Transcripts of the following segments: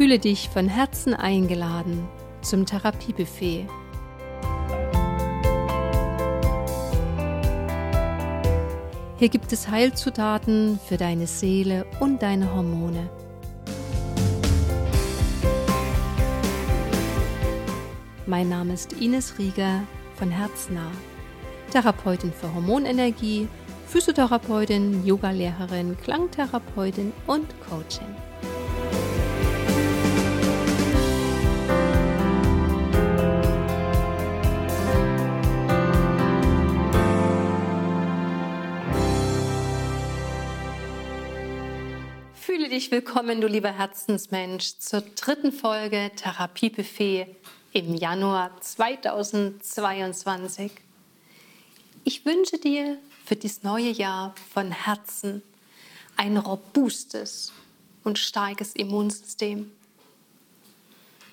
Fühle dich von Herzen eingeladen zum Therapiebuffet. Hier gibt es Heilzutaten für deine Seele und deine Hormone. Mein Name ist Ines Rieger von Herznah, Therapeutin für Hormonenergie, Physiotherapeutin, Yogalehrerin, Klangtherapeutin und Coaching. Dich willkommen, du lieber Herzensmensch, zur dritten Folge Therapiebuffet im Januar 2022. Ich wünsche dir für dieses neue Jahr von Herzen ein robustes und starkes Immunsystem.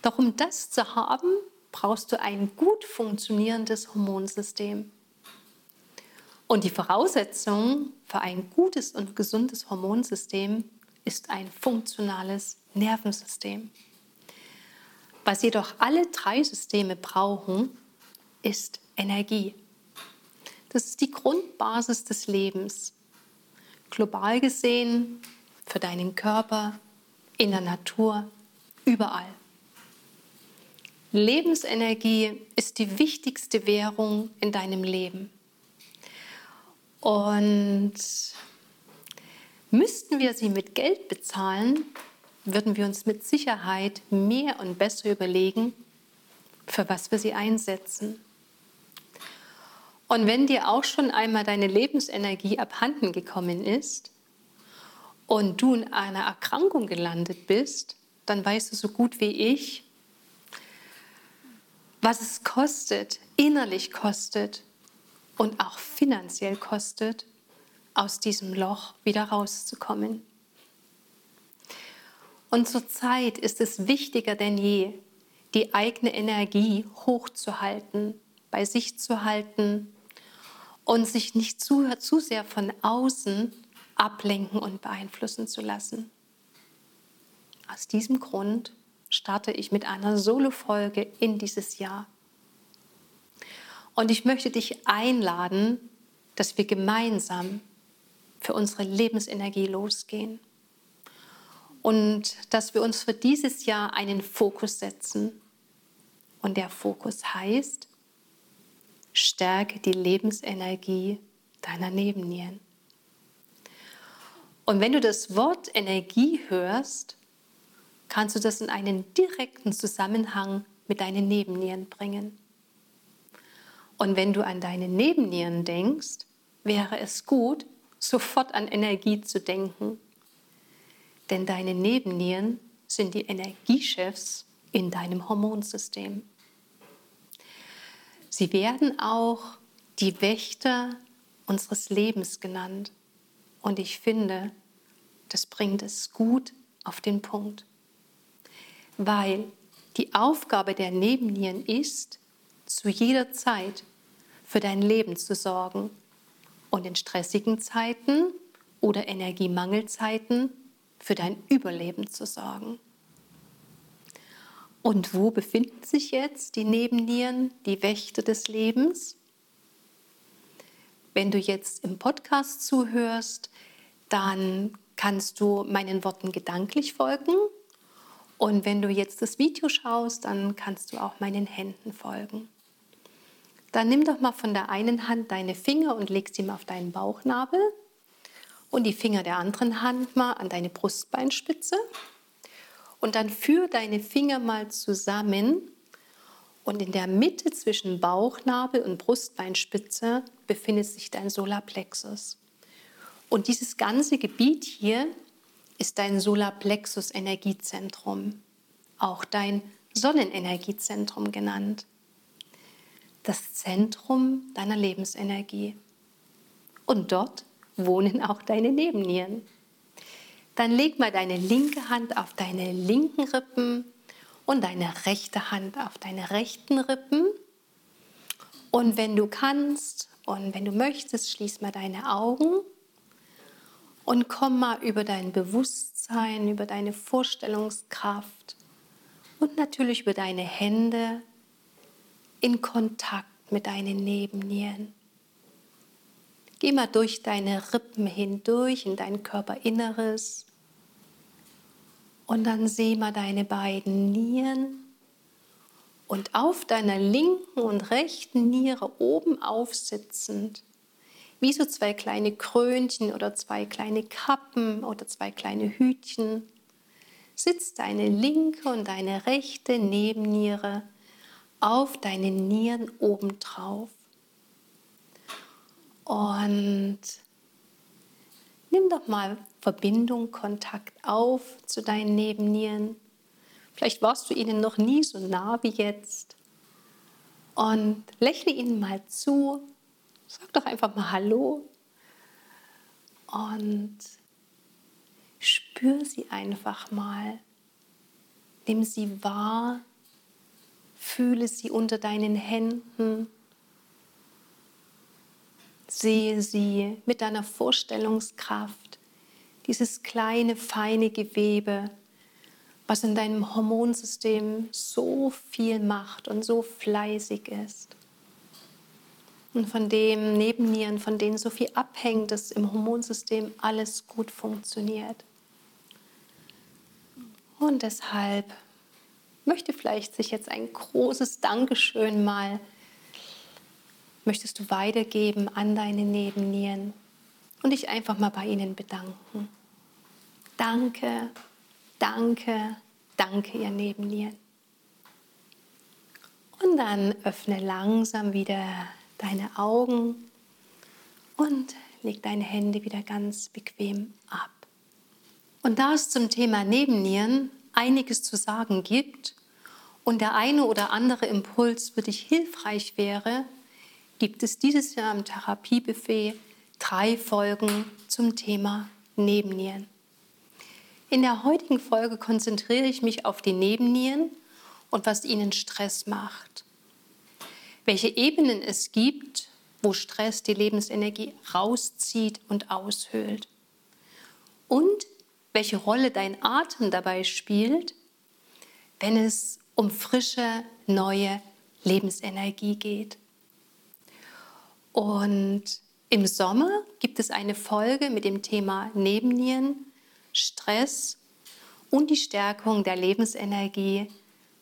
Doch um das zu haben, brauchst du ein gut funktionierendes Hormonsystem. Und die Voraussetzung für ein gutes und gesundes Hormonsystem ist ein funktionales Nervensystem. Was jedoch alle drei Systeme brauchen, ist Energie. Das ist die Grundbasis des Lebens. Global gesehen, für deinen Körper, in der Natur, überall. Lebensenergie ist die wichtigste Währung in deinem Leben. Und müssten wir sie mit Geld bezahlen, würden wir uns mit Sicherheit mehr und besser überlegen, für was wir sie einsetzen. Und wenn dir auch schon einmal deine Lebensenergie abhanden gekommen ist und du in einer Erkrankung gelandet bist, dann weißt du so gut wie ich, was es kostet, innerlich kostet und auch finanziell kostet, aus diesem Loch wieder rauszukommen. Und zurzeit ist es wichtiger denn je, die eigene Energie hochzuhalten, bei sich zu halten und sich nicht zu, zu sehr von außen ablenken und beeinflussen zu lassen. Aus diesem Grund starte ich mit einer Solo-Folge in dieses Jahr. Und ich möchte dich einladen, dass wir gemeinsam für unsere Lebensenergie losgehen. Und dass wir uns für dieses Jahr einen Fokus setzen. Und der Fokus heißt, stärke die Lebensenergie deiner Nebennieren. Und wenn du das Wort Energie hörst, kannst du das in einen direkten Zusammenhang mit deinen Nebennieren bringen. Und wenn du an deine Nebennieren denkst, wäre es gut, sofort an Energie zu denken. Denn deine Nebennieren sind die Energiechefs in deinem Hormonsystem. Sie werden auch die Wächter unseres Lebens genannt. Und ich finde, das bringt es gut auf den Punkt. Weil die Aufgabe der Nebennieren ist, zu jeder Zeit für dein Leben zu sorgen und in stressigen Zeiten oder Energiemangelzeiten für dein Überleben zu sorgen. Und wo befinden sich jetzt die Nebennieren, die Wächter des Lebens? Wenn du jetzt im Podcast zuhörst, dann kannst du meinen Worten gedanklich folgen. Und wenn du jetzt das Video schaust, dann kannst du auch meinen Händen folgen. Dann nimm doch mal von der einen Hand deine Finger und leg sie mal auf deinen Bauchnabel und die Finger der anderen Hand mal an deine Brustbeinspitze. Und dann führ deine Finger mal zusammen und in der Mitte zwischen Bauchnabel und Brustbeinspitze befindet sich dein Solarplexus. Und dieses ganze Gebiet hier ist dein Solarplexus Energiezentrum, auch dein Sonnenenergiezentrum genannt. Das Zentrum deiner Lebensenergie. Und dort wohnen auch deine Nebennieren. Dann leg mal deine linke Hand auf deine linken Rippen und deine rechte Hand auf deine rechten Rippen. Und wenn du kannst und wenn du möchtest, schließ mal deine Augen Und komm mal über dein Bewusstsein, über deine Vorstellungskraft und natürlich über deine Hände in Kontakt mit deinen Nebennieren. Geh mal durch deine Rippen hindurch in dein Körperinneres und dann sieh mal deine beiden Nieren und auf deiner linken und rechten Niere oben aufsitzend, wie so zwei kleine Krönchen oder zwei kleine Kappen oder zwei kleine Hütchen, sitzt deine linke und deine rechte Nebenniere auf deinen Nieren obendrauf. Und nimm doch mal Verbindung, Kontakt auf zu deinen Nebennieren. Vielleicht warst du ihnen noch nie so nah wie jetzt. Und lächle ihnen mal zu. Sag doch einfach mal Hallo. Und spür sie einfach mal. Nimm sie wahr. Fühle sie unter deinen Händen. Sehe sie mit deiner Vorstellungskraft, dieses kleine, feine Gewebe, was in deinem Hormonsystem so viel macht und so fleißig ist. Und von dem Nebennieren, von denen so viel abhängt, dass im Hormonsystem alles gut funktioniert. Und deshalb möchte vielleicht sich jetzt ein großes Dankeschön mal möchtest du weitergeben an deine Nebennieren und dich einfach mal bei ihnen bedanken. Danke, danke, danke, ihr Nebennieren. Und dann öffne langsam wieder deine Augen und leg deine Hände wieder ganz bequem ab. Und da es zum Thema Nebennieren einiges zu sagen gibt und der eine oder andere Impuls für dich hilfreich wäre, gibt es dieses Jahr im Therapiebuffet drei Folgen zum Thema Nebennieren. In der heutigen Folge konzentriere ich mich auf die Nebennieren und was ihnen Stress macht. Welche Ebenen es gibt, wo Stress die Lebensenergie rauszieht und aushöhlt. Und welche Rolle dein Atem dabei spielt, wenn es um frische, neue Lebensenergie geht. Und im Sommer gibt es eine Folge mit dem Thema Nebennieren, Stress und die Stärkung der Lebensenergie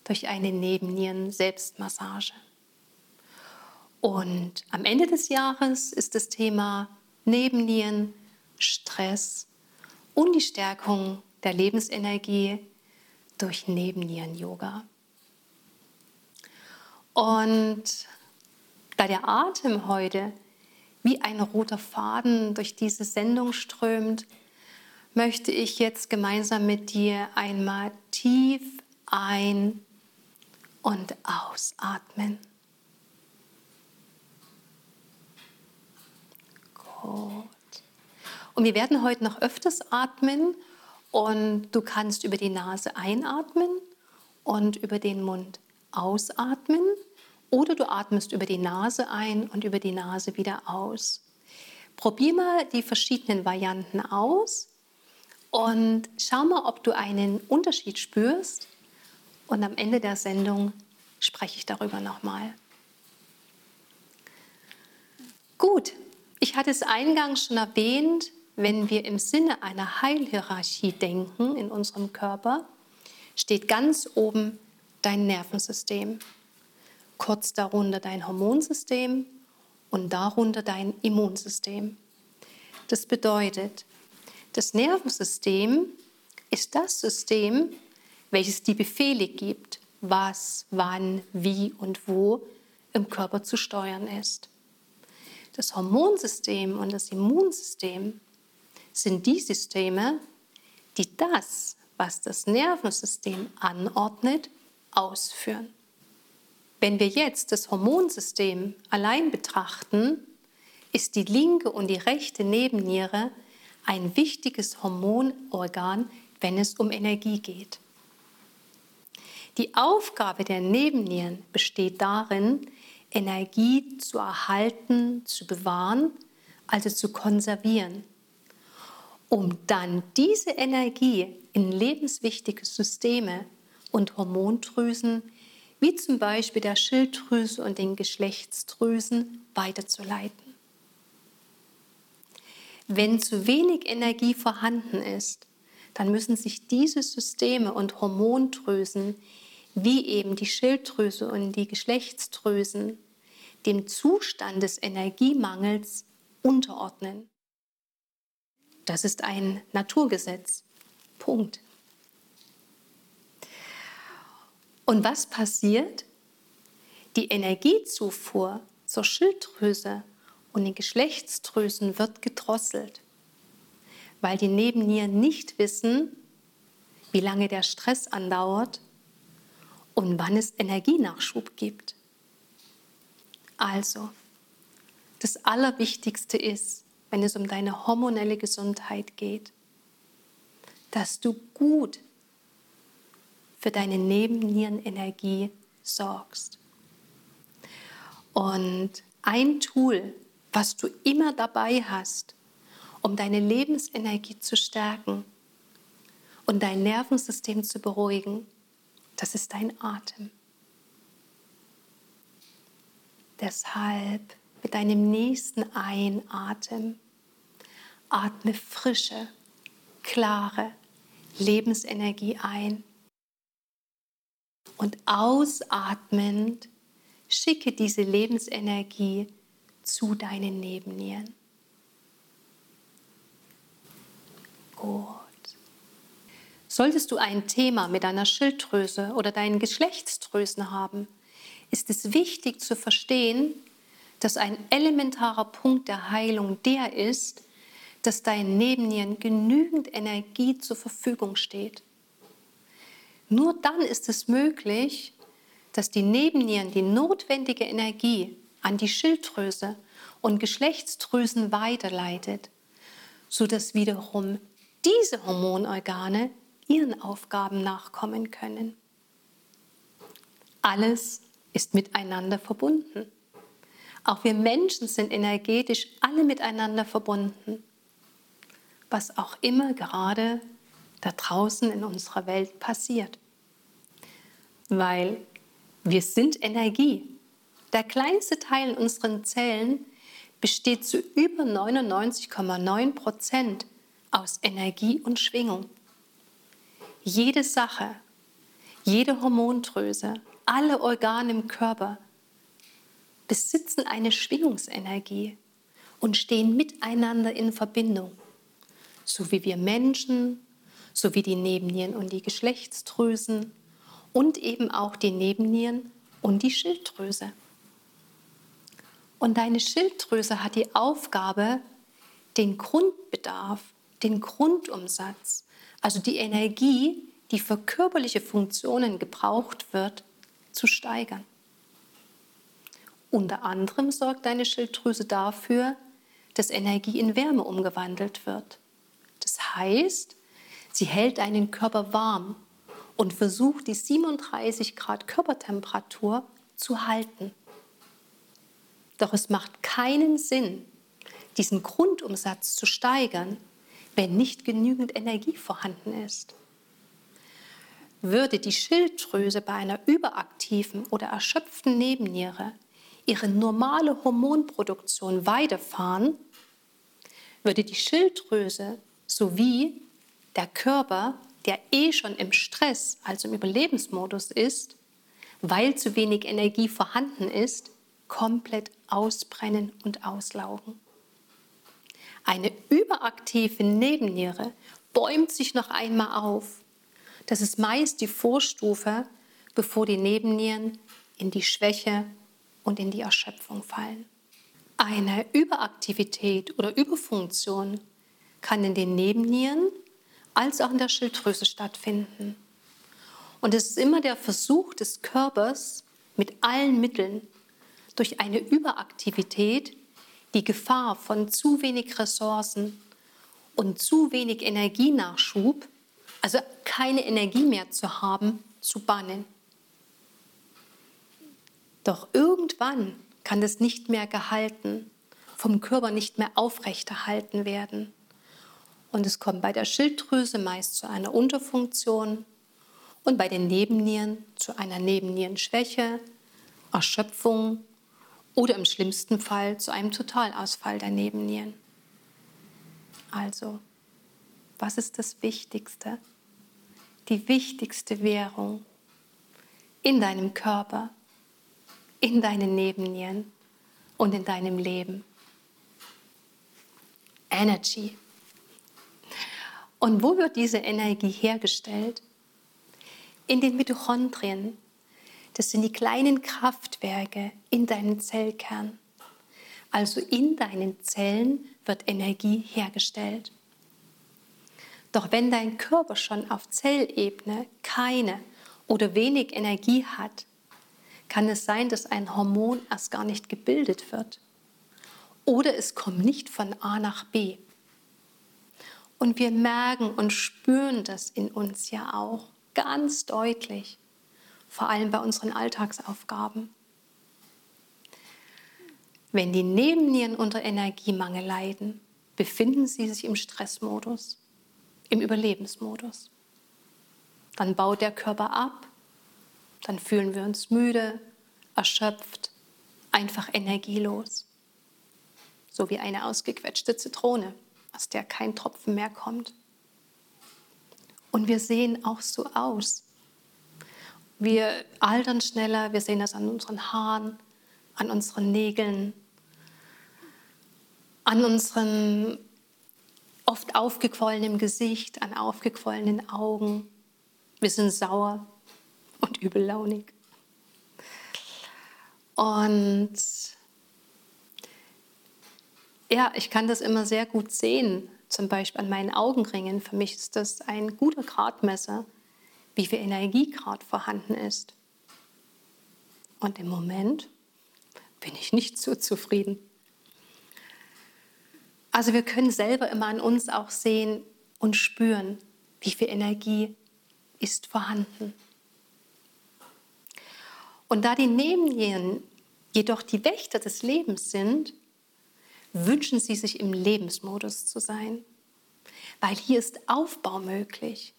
durch eine Nebennieren-Selbstmassage. Und am Ende des Jahres ist das Thema Nebennieren, Stress und die Stärkung der Lebensenergie durch Nebennieren-Yoga. Und da der Atem heute wie ein roter Faden durch diese Sendung strömt, möchte ich jetzt gemeinsam mit dir einmal tief ein- und ausatmen. Gut. Und wir werden heute noch öfters atmen und du kannst über die Nase einatmen und über den Mund ausatmen. Oder du atmest über die Nase ein und über die Nase wieder aus. Probier mal die verschiedenen Varianten aus und schau mal, ob du einen Unterschied spürst. Und am Ende der Sendung spreche ich darüber nochmal. Gut, ich hatte es eingangs schon erwähnt, wenn wir im Sinne einer Heilhierarchie denken in unserem Körper, steht ganz oben dein Nervensystem kurz darunter dein Hormonsystem und darunter dein Immunsystem. Das bedeutet, das Nervensystem ist das System, welches die Befehle gibt, was, wann, wie und wo im Körper zu steuern ist. Das Hormonsystem und das Immunsystem sind die Systeme, die das, was das Nervensystem anordnet, ausführen. Wenn wir jetzt das Hormonsystem allein betrachten, ist die linke und die rechte Nebenniere ein wichtiges Hormonorgan, wenn es um Energie geht. Die Aufgabe der Nebennieren besteht darin, Energie zu erhalten, zu bewahren, also zu konservieren. Um dann diese Energie in lebenswichtige Systeme und Hormondrüsen, wie zum Beispiel der Schilddrüse und den Geschlechtsdrüsen, weiterzuleiten. Wenn zu wenig Energie vorhanden ist, dann müssen sich diese Systeme und Hormondrüsen, wie eben die Schilddrüse und die Geschlechtsdrüsen, dem Zustand des Energiemangels unterordnen. Das ist ein Naturgesetz. Punkt. Und was passiert? Die Energiezufuhr zur Schilddrüse und den Geschlechtsdrüsen wird gedrosselt, weil die Nebennieren nicht wissen, wie lange der Stress andauert und wann es Energienachschub gibt. Also, das Allerwichtigste ist, wenn es um deine hormonelle Gesundheit geht, dass du gut für deine Nebennierenenergie sorgst. Und ein Tool, was du immer dabei hast, um deine Lebensenergie zu stärken und dein Nervensystem zu beruhigen, das ist dein Atem. Deshalb mit deinem nächsten Einatmen atme frische, klare Lebensenergie ein. Und ausatmend schicke diese Lebensenergie zu deinen Nebennieren. Gut. Solltest du ein Thema mit deiner Schilddrüse oder deinen Geschlechtsdrüsen haben, ist es wichtig zu verstehen, dass ein elementarer Punkt der Heilung der ist, dass deinen Nebennieren genügend Energie zur Verfügung steht. Nur dann ist es möglich, dass die Nebennieren die notwendige Energie an die Schilddrüse und Geschlechtsdrüsen weiterleitet, sodass wiederum diese Hormonorgane ihren Aufgaben nachkommen können. Alles ist miteinander verbunden. Auch wir Menschen sind energetisch alle miteinander verbunden was auch immer gerade da draußen in unserer Welt passiert. Weil wir sind Energie. Der kleinste Teil in unseren Zellen besteht zu über 99,9 Prozent aus Energie und Schwingung. Jede Sache, jede Hormondrüse, alle Organe im Körper besitzen eine Schwingungsenergie und stehen miteinander in Verbindung so wie wir Menschen, so wie die Nebennieren und die Geschlechtsdrüsen und eben auch die Nebennieren und die Schilddrüse. Und deine Schilddrüse hat die Aufgabe, den Grundbedarf, den Grundumsatz, also die Energie, die für körperliche Funktionen gebraucht wird, zu steigern. Unter anderem sorgt deine Schilddrüse dafür, dass Energie in Wärme umgewandelt wird. Das heißt, sie hält deinen Körper warm und versucht die 37 Grad Körpertemperatur zu halten. Doch es macht keinen Sinn, diesen Grundumsatz zu steigern, wenn nicht genügend Energie vorhanden ist. Würde die Schilddrüse bei einer überaktiven oder erschöpften Nebenniere ihre normale Hormonproduktion weiterfahren, würde die Schilddrüse sowie der Körper, der eh schon im Stress, also im Überlebensmodus ist, weil zu wenig Energie vorhanden ist, komplett ausbrennen und auslaugen. Eine überaktive Nebenniere bäumt sich noch einmal auf. Das ist meist die Vorstufe, bevor die Nebennieren in die Schwäche und in die Erschöpfung fallen. Eine Überaktivität oder Überfunktion kann in den Nebennieren als auch in der Schilddrüse stattfinden. Und es ist immer der Versuch des Körpers, mit allen Mitteln durch eine Überaktivität die Gefahr von zu wenig Ressourcen und zu wenig Energienachschub, also keine Energie mehr zu haben, zu bannen. Doch irgendwann kann das nicht mehr gehalten, vom Körper nicht mehr aufrechterhalten werden. Und es kommt bei der Schilddrüse meist zu einer Unterfunktion und bei den Nebennieren zu einer Nebennierenschwäche, Erschöpfung oder im schlimmsten Fall zu einem Totalausfall der Nebennieren. Also, was ist das Wichtigste? Die wichtigste Währung in deinem Körper, in deinen Nebennieren und in deinem Leben. Energy. Und wo wird diese Energie hergestellt? In den Mitochondrien. Das sind die kleinen Kraftwerke in deinem Zellkern. Also in deinen Zellen wird Energie hergestellt. Doch wenn dein Körper schon auf Zellebene keine oder wenig Energie hat, kann es sein, dass ein Hormon erst gar nicht gebildet wird. Oder es kommt nicht von A nach B. Und wir merken und spüren das in uns ja auch ganz deutlich, vor allem bei unseren Alltagsaufgaben. Wenn die Nebennieren unter Energiemangel leiden, befinden sie sich im Stressmodus, im Überlebensmodus. Dann baut der Körper ab, dann fühlen wir uns müde, erschöpft, einfach energielos. So wie eine ausgequetschte Zitrone, aus der kein Tropfen mehr kommt. Und wir sehen auch so aus. Wir altern schneller, wir sehen das an unseren Haaren, an unseren Nägeln, an unserem oft aufgequollenen Gesicht, an aufgequollenen Augen. Wir sind sauer, und übellaunig. Und ja, ich kann das immer sehr gut sehen, zum Beispiel an meinen Augenringen. Für mich ist das ein guter Gradmesser, wie viel Energie gerade vorhanden ist. Und im Moment bin ich nicht so zufrieden. Also wir können selber immer an uns auch sehen und spüren, wie viel Energie ist vorhanden. Und da die Nebennieren jedoch die Wächter des Lebens sind, wünschen sie sich im Lebensmodus zu sein. Weil hier ist Aufbau möglich,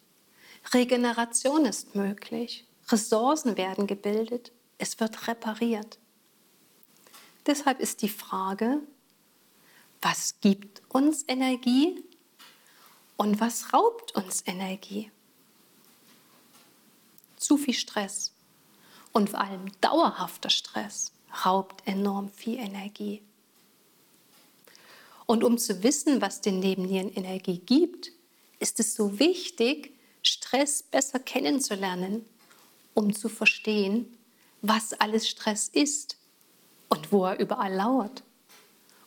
Regeneration ist möglich, Ressourcen werden gebildet, es wird repariert. Deshalb ist die Frage, was gibt uns Energie und was raubt uns Energie? Zu viel Stress, und vor allem dauerhafter Stress raubt enorm viel Energie. Und um zu wissen, was den Nebennieren Energie gibt, ist es so wichtig, Stress besser kennenzulernen, um zu verstehen, was alles Stress ist und wo er überall lauert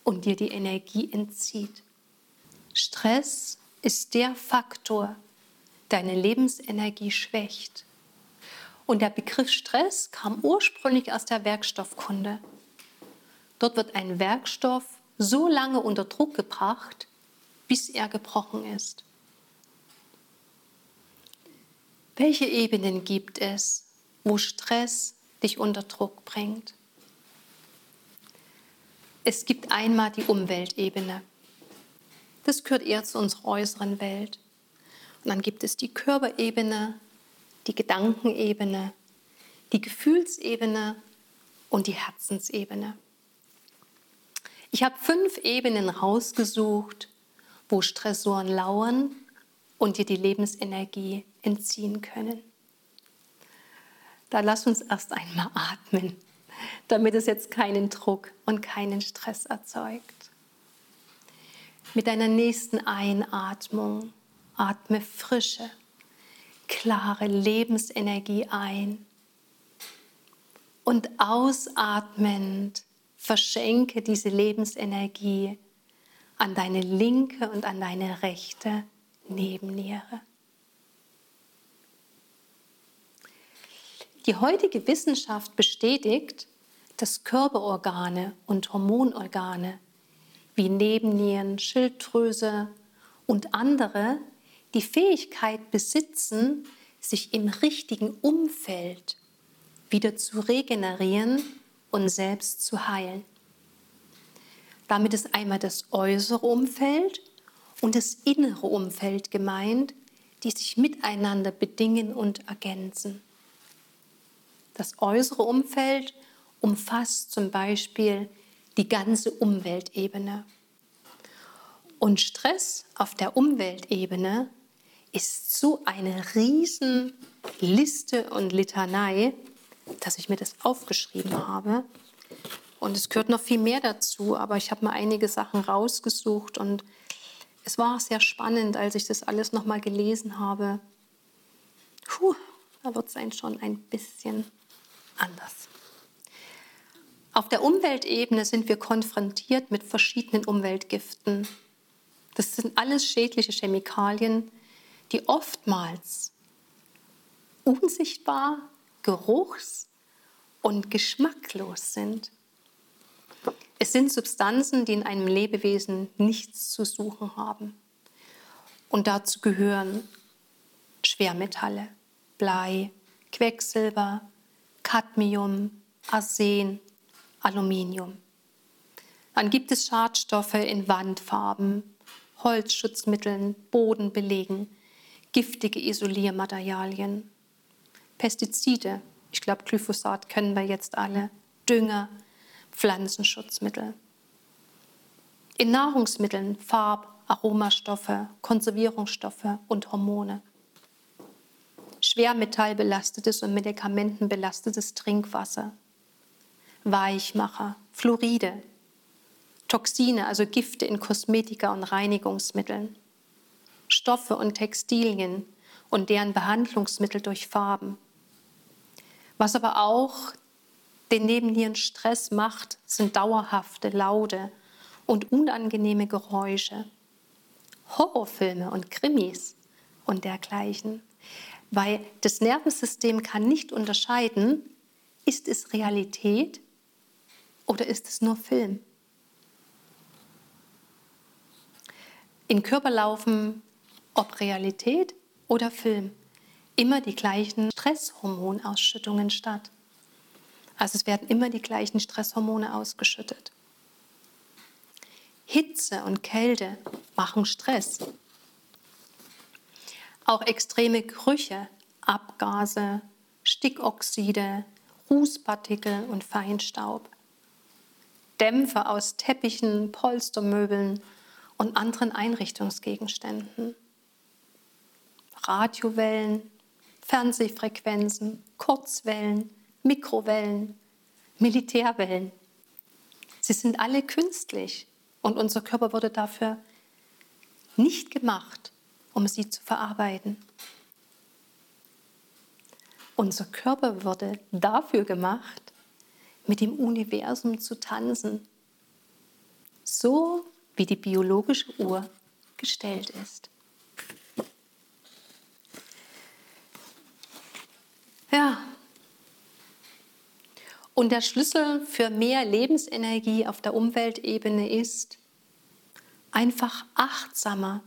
und dir die Energie entzieht. Stress ist der Faktor, der deine Lebensenergie schwächt und der Begriff Stress kam ursprünglich aus der Werkstoffkunde. Dort wird ein Werkstoff so lange unter Druck gebracht, bis er gebrochen ist. Welche Ebenen gibt es, wo Stress dich unter Druck bringt? Es gibt einmal die Umweltebene. Das gehört eher zu unserer äußeren Welt. Und dann gibt es die Körperebene, die Gedankenebene, die Gefühlsebene und die Herzensebene. Ich habe fünf Ebenen rausgesucht, wo Stressoren lauern und dir die Lebensenergie entziehen können. Da lass uns erst einmal atmen, damit es jetzt keinen Druck und keinen Stress erzeugt. Mit deiner nächsten Einatmung atme frische, klare Lebensenergie ein. Und ausatmend verschenke diese Lebensenergie an deine linke und an deine rechte Nebenniere. Die heutige Wissenschaft bestätigt, dass Körperorgane und Hormonorgane wie Nebennieren, Schilddrüse und andere die Fähigkeit besitzen, sich im richtigen Umfeld wieder zu regenerieren und selbst zu heilen. Damit ist einmal das äußere Umfeld und das innere Umfeld gemeint, die sich miteinander bedingen und ergänzen. Das äußere Umfeld umfasst zum Beispiel die ganze Umweltebene. Und Stress auf der Umweltebene ist so eine riesen Liste und Litanei, dass ich mir das aufgeschrieben habe. Und es gehört noch viel mehr dazu, aber ich habe mal einige Sachen rausgesucht und es war sehr spannend, als ich das alles noch mal gelesen habe. Puh, da wird es einen schon ein bisschen anders. Auf der Umweltebene sind wir konfrontiert mit verschiedenen Umweltgiften. Das sind alles schädliche Chemikalien, die oftmals unsichtbar, geruchs- und geschmacklos sind. Es sind Substanzen, die in einem Lebewesen nichts zu suchen haben. Und dazu gehören Schwermetalle, Blei, Quecksilber, Cadmium, Arsen, Aluminium. Dann gibt es Schadstoffe in Wandfarben, Holzschutzmitteln, Bodenbelegen, giftige Isoliermaterialien, Pestizide, ich glaube Glyphosat kennen wir jetzt alle, Dünger, Pflanzenschutzmittel. In Nahrungsmitteln Farb, Aromastoffe, Konservierungsstoffe und Hormone. Schwermetallbelastetes und medikamentenbelastetes Trinkwasser. Weichmacher, Fluoride, Toxine, also Gifte in Kosmetika und Reinigungsmitteln. Stoffe und Textilien und deren Behandlungsmittel durch Farben. Was aber auch den Nebennieren Stress macht, sind dauerhafte, laute und unangenehme Geräusche. Horrorfilme und Krimis und dergleichen. Weil das Nervensystem kann nicht unterscheiden, ist es Realität oder ist es nur Film. Im Körper laufen, ob Realität oder Film, immer die gleichen Stresshormonausschüttungen statt. Also es werden immer die gleichen Stresshormone ausgeschüttet. Hitze und Kälte machen Stress. Auch extreme Gerüche, Abgase, Stickoxide, Rußpartikel und Feinstaub. Dämpfe aus Teppichen, Polstermöbeln und anderen Einrichtungsgegenständen. Radiowellen, Fernsehfrequenzen, Kurzwellen, Mikrowellen, Militärwellen. Sie sind alle künstlich und unser Körper wurde dafür nicht gemacht, um sie zu verarbeiten. Unser Körper wurde dafür gemacht, mit dem Universum zu tanzen, so wie die biologische Uhr gestellt ist. Ja, und der Schlüssel für mehr Lebensenergie auf der Umweltebene ist, einfach achtsamer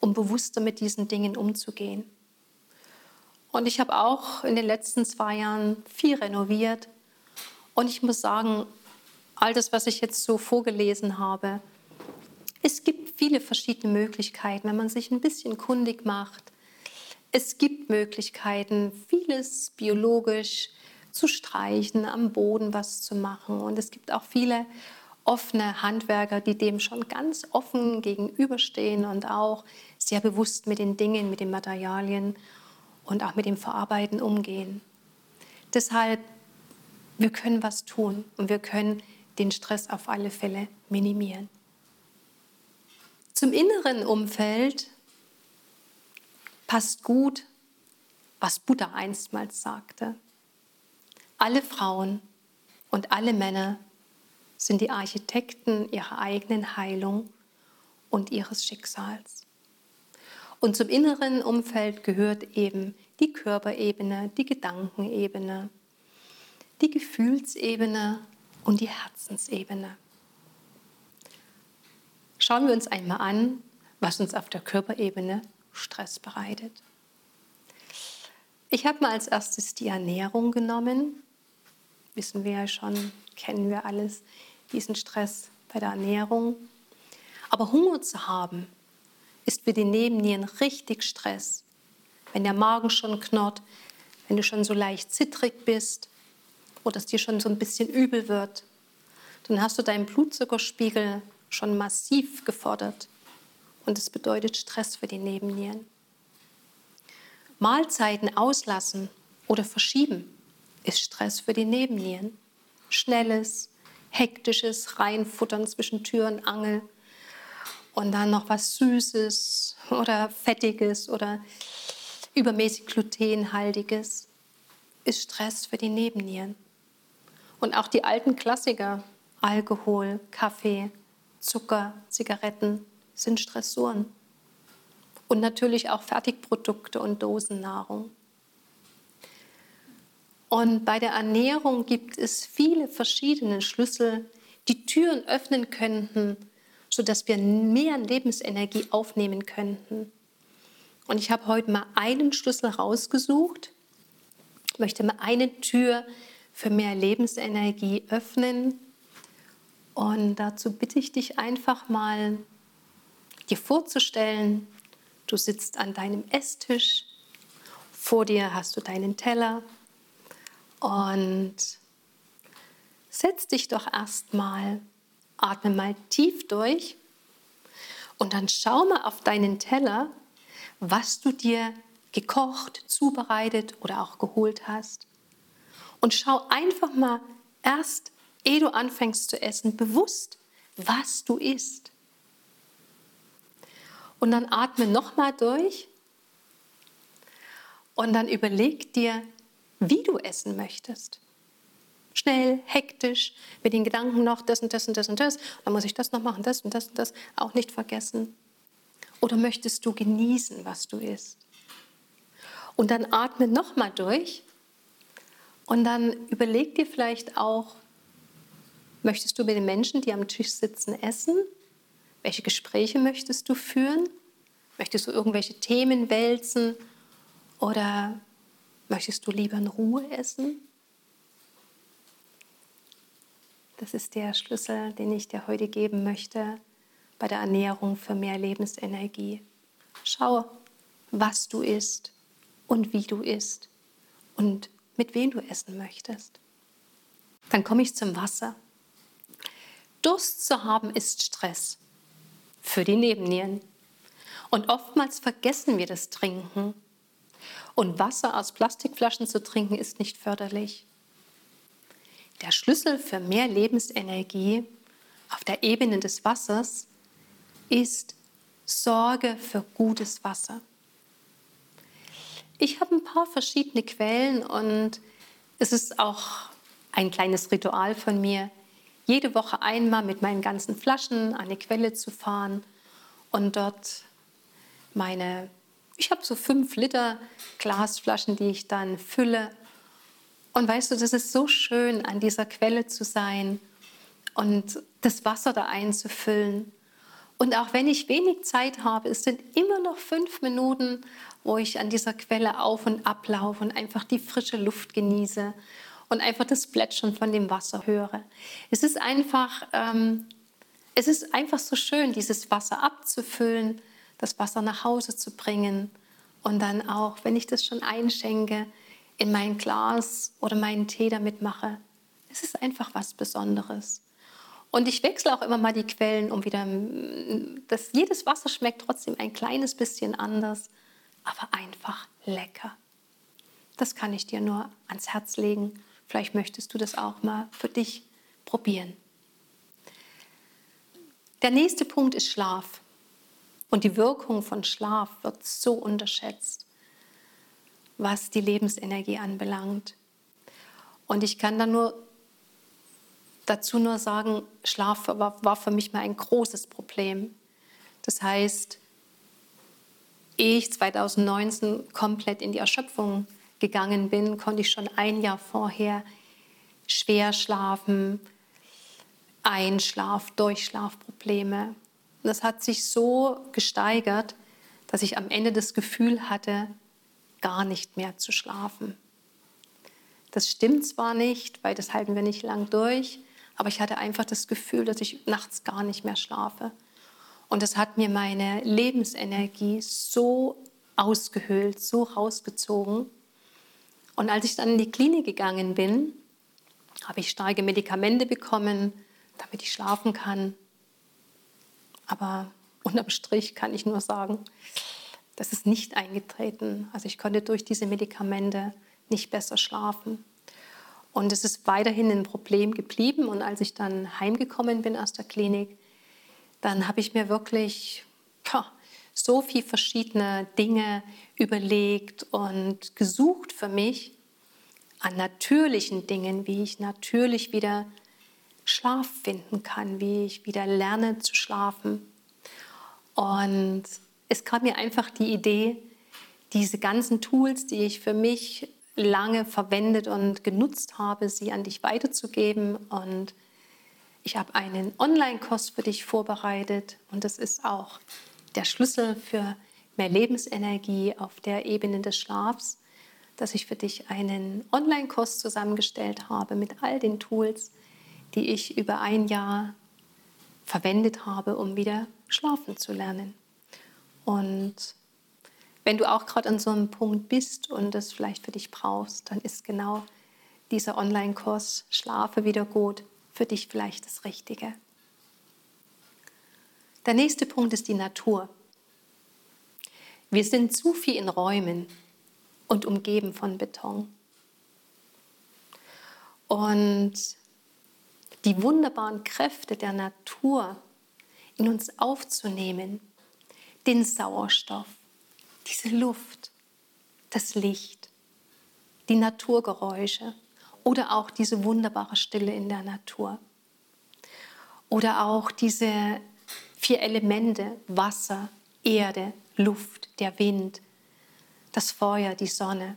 und bewusster mit diesen Dingen umzugehen. Und ich habe auch in den letzten zwei Jahren viel renoviert. Und ich muss sagen, all das, was ich jetzt so vorgelesen habe, es gibt viele verschiedene Möglichkeiten, wenn man sich ein bisschen kundig macht. Es gibt Möglichkeiten, vieles biologisch zu streichen, am Boden was zu machen. Und es gibt auch viele offene Handwerker, die dem schon ganz offen gegenüberstehen und auch sehr bewusst mit den Dingen, mit den Materialien und auch mit dem Verarbeiten umgehen. Deshalb, wir können was tun und wir können den Stress auf alle Fälle minimieren. Zum inneren Umfeld passt gut, was Buddha einstmals sagte. Alle Frauen und alle Männer sind die Architekten ihrer eigenen Heilung und ihres Schicksals. Und zum inneren Umfeld gehört eben die Körperebene, die Gedankenebene, die Gefühlsebene und die Herzensebene. Schauen wir uns einmal an, was uns auf der Körperebene Stress bereitet. Ich habe mal als erstes die Ernährung genommen wissen wir ja schon, kennen wir alles, diesen Stress bei der Ernährung. Aber Hunger zu haben, ist für die Nebennieren richtig Stress. Wenn der Magen schon knurrt, wenn du schon so leicht zittrig bist oder es dir schon so ein bisschen übel wird, dann hast du deinen Blutzuckerspiegel schon massiv gefordert. Und es bedeutet Stress für die Nebennieren. Mahlzeiten auslassen oder verschieben ist Stress für die Nebennieren. Schnelles, hektisches Reinfuttern zwischen Tür und Angel und dann noch was Süßes oder Fettiges oder übermäßig glutenhaltiges ist Stress für die Nebennieren. Und auch die alten Klassiker, Alkohol, Kaffee, Zucker, Zigaretten, sind Stressoren. Und natürlich auch Fertigprodukte und Dosennahrung. Und bei der Ernährung gibt es viele verschiedene Schlüssel, die Türen öffnen könnten, sodass wir mehr Lebensenergie aufnehmen könnten. Und ich habe heute mal einen Schlüssel rausgesucht, ich möchte mal eine Tür für mehr Lebensenergie öffnen. Und dazu bitte ich dich einfach mal, dir vorzustellen, du sitzt an deinem Esstisch, vor dir hast du deinen Teller und setz dich doch erstmal, atme mal tief durch und dann schau mal auf deinen Teller, was du dir gekocht, zubereitet oder auch geholt hast. Und schau einfach mal erst, ehe du anfängst zu essen, bewusst, was du isst. Und dann atme nochmal durch und dann überleg dir, wie du essen möchtest. Schnell, hektisch, mit den Gedanken noch das und das und das und das. Dann muss ich das noch machen, das und das und das. Auch nicht vergessen. Oder möchtest du genießen, was du isst? Und dann atme nochmal durch und dann überleg dir vielleicht auch, möchtest du mit den Menschen, die am Tisch sitzen, essen? Welche Gespräche möchtest du führen? Möchtest du irgendwelche Themen wälzen? Oder möchtest du lieber in Ruhe essen? Das ist der Schlüssel, den ich dir heute geben möchte bei der Ernährung für mehr Lebensenergie. Schau, was du isst und wie du isst und mit wem du essen möchtest. Dann komme ich zum Wasser. Durst zu haben ist Stress für die Nebennieren. Und oftmals vergessen wir das Trinken. Und Wasser aus Plastikflaschen zu trinken ist nicht förderlich. Der Schlüssel für mehr Lebensenergie auf der Ebene des Wassers ist Sorge für gutes Wasser. Ich habe ein paar verschiedene Quellen und es ist auch ein kleines Ritual von mir, jede Woche einmal mit meinen ganzen Flaschen an die Quelle zu fahren und dort meine, ich habe so fünf Liter Glasflaschen, die ich dann fülle. Und weißt du, das ist so schön, an dieser Quelle zu sein und das Wasser da einzufüllen. Und auch wenn ich wenig Zeit habe, es sind immer noch fünf Minuten, wo ich an dieser Quelle auf und ablaufe und einfach die frische Luft genieße und einfach das Plätschern von dem Wasser höre. Es ist einfach, ähm, es ist einfach so schön, dieses Wasser abzufüllen, das Wasser nach Hause zu bringen und dann auch, wenn ich das schon einschenke, in mein Glas oder meinen Tee damit mache. Es ist einfach was Besonderes. Und ich wechsle auch immer mal die Quellen, um wieder, dass jedes Wasser schmeckt trotzdem ein kleines bisschen anders, aber einfach lecker. Das kann ich dir nur ans Herz legen. Vielleicht möchtest du das auch mal für dich probieren. Der nächste Punkt ist Schlaf. Und die Wirkung von Schlaf wird so unterschätzt, was die Lebensenergie anbelangt. Und ich kann da nur dazu nur sagen, Schlaf war, war für mich mal ein großes Problem. Das heißt, ich 2019 komplett in die Erschöpfung gegangen bin, konnte ich schon ein Jahr vorher schwer schlafen, Einschlaf, Durchschlafprobleme. Das hat sich so gesteigert, dass ich am Ende das Gefühl hatte, gar nicht mehr zu schlafen. Das stimmt zwar nicht, weil das halten wir nicht lang durch, aber ich hatte einfach das Gefühl, dass ich nachts gar nicht mehr schlafe. Und es hat mir meine Lebensenergie so ausgehöhlt, so rausgezogen. Und als ich dann in die Klinik gegangen bin, habe ich starke Medikamente bekommen, damit ich schlafen kann. Aber unterm Strich kann ich nur sagen, das ist nicht eingetreten. Also ich konnte durch diese Medikamente nicht besser schlafen. Und es ist weiterhin ein Problem geblieben. Und als ich dann heimgekommen bin aus der Klinik, dann habe ich mir wirklich so viele verschiedene Dinge überlegt und gesucht für mich an natürlichen Dingen, wie ich natürlich wieder Schlaf finden kann, wie ich wieder lerne zu schlafen. Und es kam mir einfach die Idee, diese ganzen Tools, die ich für mich lange verwendet und genutzt habe, sie an dich weiterzugeben. Und ich habe einen Online-Kurs für dich vorbereitet und das ist auch der Schlüssel für mehr Lebensenergie auf der Ebene des Schlafs, dass ich für dich einen Online-Kurs zusammengestellt habe mit all den Tools, die ich über ein Jahr verwendet habe, um wieder schlafen zu lernen. Und wenn du auch gerade an so einem Punkt bist und es vielleicht für dich brauchst, dann ist genau dieser Online-Kurs Schlafe wieder gut für dich vielleicht das Richtige. Der nächste Punkt ist die Natur. Wir sind zu viel in Räumen und umgeben von Beton. Und die wunderbaren Kräfte der Natur in uns aufzunehmen, den Sauerstoff, diese Luft, das Licht, die Naturgeräusche oder auch diese wunderbare Stille in der Natur. Oder auch diese vier Elemente, Wasser, Erde, Luft, der Wind, das Feuer, die Sonne.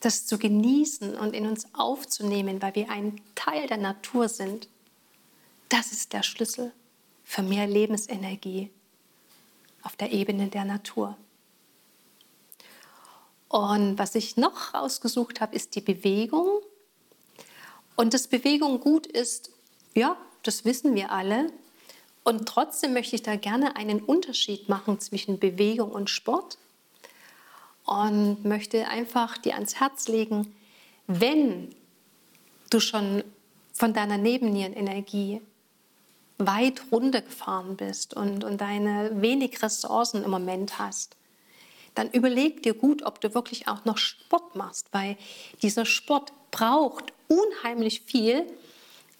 Das zu genießen und in uns aufzunehmen, weil wir ein Teil der Natur sind, das ist der Schlüssel für mehr Lebensenergie auf der Ebene der Natur. Und was ich noch rausgesucht habe, ist die Bewegung. Und dass Bewegung gut ist, ja, das wissen wir alle. Und trotzdem möchte ich da gerne einen Unterschied machen zwischen Bewegung und Sport. Und möchte einfach dir ans Herz legen, wenn du schon von deiner Nebennierenenergie weit runtergefahren bist und, und deine wenig Ressourcen im Moment hast, dann überleg dir gut, ob du wirklich auch noch Sport machst, weil dieser Sport braucht unheimlich viel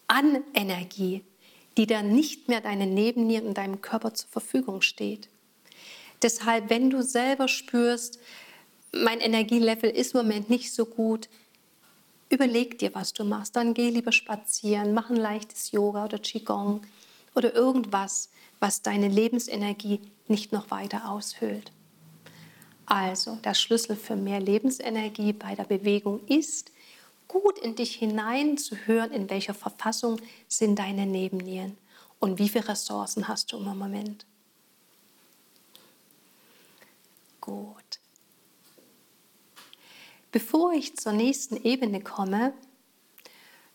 an Energie, die dann nicht mehr deinen Nebennieren in deinem Körper zur Verfügung steht. Deshalb, wenn du selber spürst, mein Energielevel ist im Moment nicht so gut, überleg dir, was du machst. Dann geh lieber spazieren, mach ein leichtes Yoga oder Qigong oder irgendwas, was deine Lebensenergie nicht noch weiter aushöhlt. Also der Schlüssel für mehr Lebensenergie bei der Bewegung ist, gut in dich hineinzuhören, in welcher Verfassung sind deine Nebennieren und wie viele Ressourcen hast du im Moment. Gut. Bevor ich zur nächsten Ebene komme,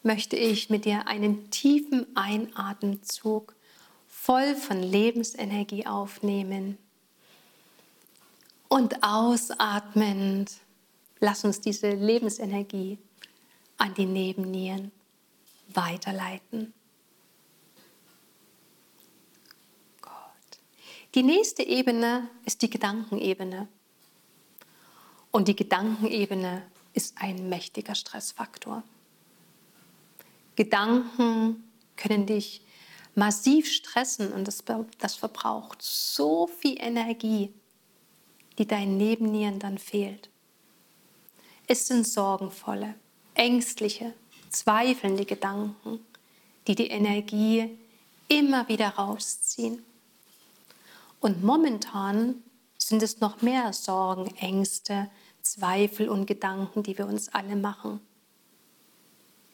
möchte ich mit dir einen tiefen Einatemzug voll von Lebensenergie aufnehmen und ausatmend, lass uns diese Lebensenergie an die Nebennieren weiterleiten. Gut. Die nächste Ebene ist die Gedankenebene. Und die Gedankenebene ist ein mächtiger Stressfaktor. Gedanken können dich massiv stressen und das, das verbraucht so viel Energie die deinen Nebennieren dann fehlt. Es sind sorgenvolle, ängstliche, zweifelnde Gedanken, die die Energie immer wieder rausziehen. Und momentan sind es noch mehr Sorgen, Ängste, Zweifel und Gedanken, die wir uns alle machen.